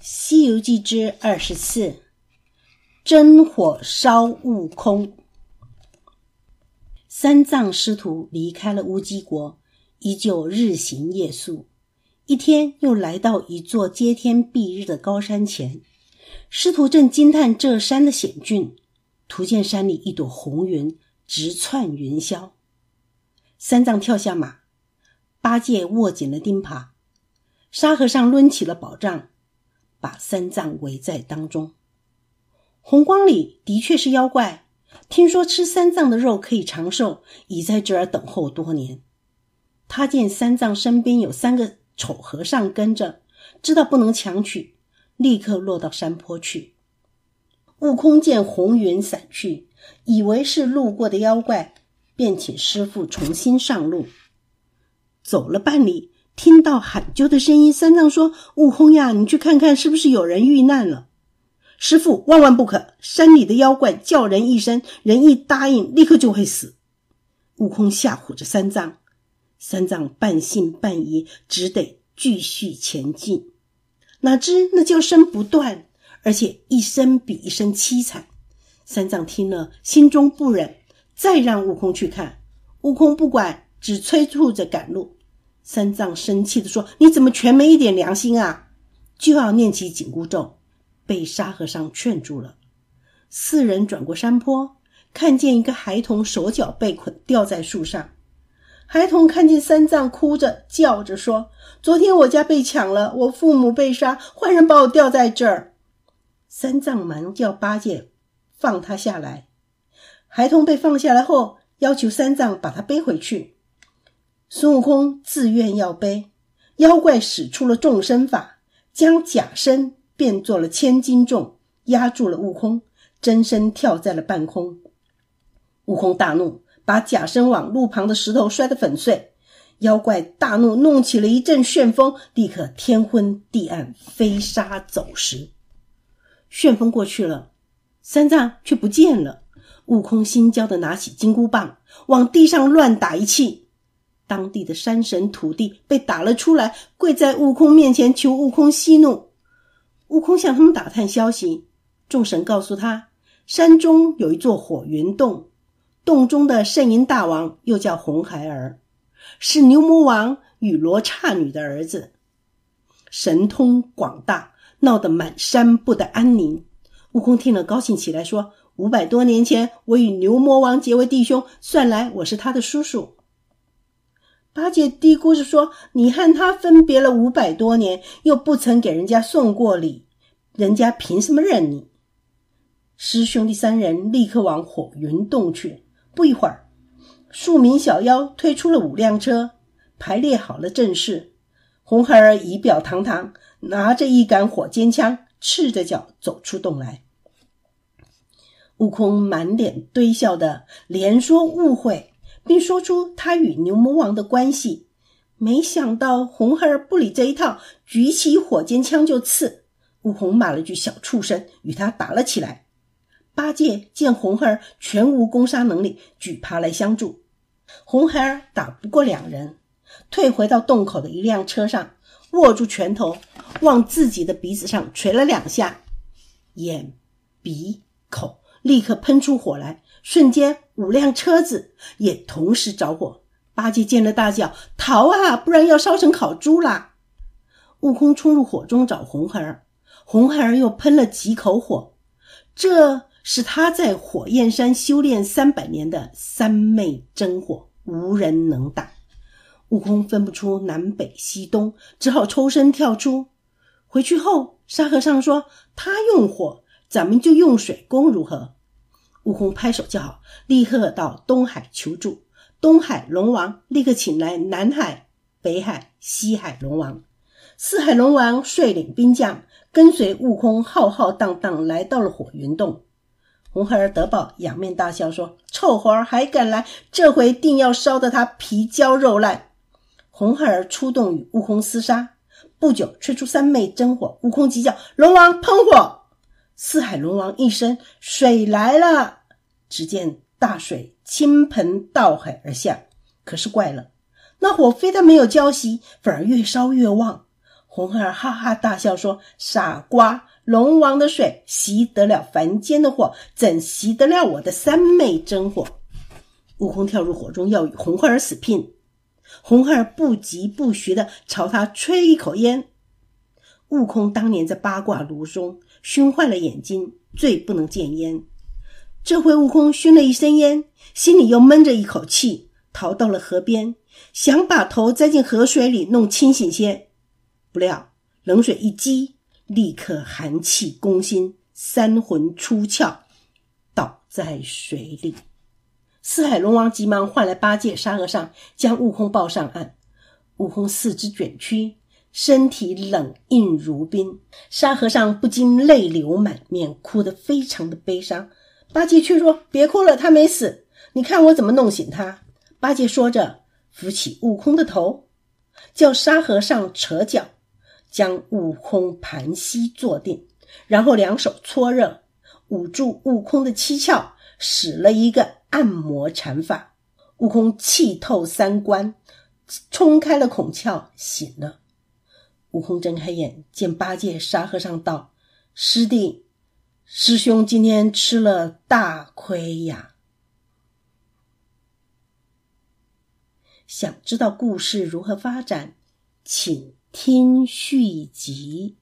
《西游记》之二十四：真火烧悟空。三藏师徒离开了乌鸡国，依旧日行夜宿。一天，又来到一座接天蔽日的高山前。师徒正惊叹这山的险峻，突见山里一朵红云直窜云霄。三藏跳下马，八戒握紧了钉耙，沙和尚抡起了宝杖。把三藏围在当中，红光里的确是妖怪。听说吃三藏的肉可以长寿，已在这儿等候多年。他见三藏身边有三个丑和尚跟着，知道不能强取，立刻落到山坡去。悟空见红云散去，以为是路过的妖怪，便请师傅重新上路。走了半里。听到喊救的声音，三藏说：“悟空呀，你去看看，是不是有人遇难了？”师傅万万不可！山里的妖怪叫人一声，人一答应，立刻就会死。悟空吓唬着三藏，三藏半信半疑，只得继续前进。哪知那叫声不断，而且一声比一声凄惨。三藏听了，心中不忍，再让悟空去看。悟空不管，只催促着赶路。三藏生气地说：“你怎么全没一点良心啊？”就要念起紧箍咒，被沙和尚劝住了。四人转过山坡，看见一个孩童手脚被捆，吊在树上。孩童看见三藏，哭着叫着说：“昨天我家被抢了，我父母被杀，坏人把我吊在这儿。”三藏忙叫八戒放他下来。孩童被放下来后，要求三藏把他背回去。孙悟空自愿要背，妖怪使出了众身法，将假身变作了千斤重，压住了悟空，真身跳在了半空。悟空大怒，把假身往路旁的石头摔得粉碎。妖怪大怒，弄起了一阵旋风，立刻天昏地暗，飞沙走石。旋风过去了，三藏却不见了。悟空心焦的拿起金箍棒，往地上乱打一气。当地的山神土地被打了出来，跪在悟空面前求悟空息怒。悟空向他们打探消息，众神告诉他，山中有一座火云洞，洞中的圣婴大王又叫红孩儿，是牛魔王与罗刹女的儿子，神通广大，闹得满山不得安宁。悟空听了高兴起来，说：“五百多年前，我与牛魔王结为弟兄，算来我是他的叔叔。”八戒嘀咕着说：“你和他分别了五百多年，又不曾给人家送过礼，人家凭什么认你？”师兄弟三人立刻往火云洞去。不一会儿，数名小妖推出了五辆车，排列好了阵势。红孩儿仪表堂堂，拿着一杆火尖枪，赤着脚走出洞来。悟空满脸堆笑的连说误会。并说出他与牛魔王的关系，没想到红孩儿不理这一套，举起火尖枪就刺。悟空骂了句“小畜生”，与他打了起来。八戒见红孩儿全无攻杀能力，举耙来相助。红孩儿打不过两人，退回到洞口的一辆车上，握住拳头往自己的鼻子上捶了两下，眼、鼻、口立刻喷出火来。瞬间，五辆车子也同时着火。八戒见了，大叫：“逃啊！不然要烧成烤猪啦！”悟空冲入火中找红孩儿，红孩儿又喷了几口火。这是他在火焰山修炼三百年的三昧真火，无人能挡。悟空分不出南北西东，只好抽身跳出。回去后，沙和尚说：“他用火，咱们就用水攻，如何？”悟空拍手叫好，立刻到东海求助。东海龙王立刻请来南海、北海、西海龙王。四海龙王率领兵将，跟随悟空浩浩荡荡来到了火云洞。红孩儿得报，仰面大笑说：“臭猴儿还敢来，这回定要烧得他皮焦肉烂。”红孩儿出动与悟空厮杀，不久吹出三昧真火。悟空急叫：“龙王喷火！”四海龙王一声：“水来了！”只见大水倾盆倒海而下。可是怪了，那火非但没有浇熄，反而越烧越旺。红孩儿哈哈大笑说：“傻瓜，龙王的水熄得了凡间的火，怎熄得了我的三昧真火？”悟空跳入火中，要与红孩儿死拼。红孩儿不疾不徐地朝他吹一口烟。悟空当年在八卦炉中熏坏了眼睛，最不能见烟。这回悟空熏了一身烟，心里又闷着一口气，逃到了河边，想把头栽进河水里弄清醒些。不料冷水一激，立刻寒气攻心，三魂出窍，倒在水里。四海龙王急忙唤来八戒、沙和尚，将悟空抱上岸。悟空四肢卷曲，身体冷硬如冰。沙和尚不禁泪流满面，哭得非常的悲伤。八戒却说：“别哭了，他没死，你看我怎么弄醒他。”八戒说着，扶起悟空的头，叫沙和尚扯脚，将悟空盘膝坐定，然后两手搓热，捂住悟空的七窍，使了一个按摩禅法。悟空气透三关，冲开了孔窍，醒了。悟空睁开眼，见八戒、沙和尚道：“师弟。”师兄今天吃了大亏呀！想知道故事如何发展，请听续集。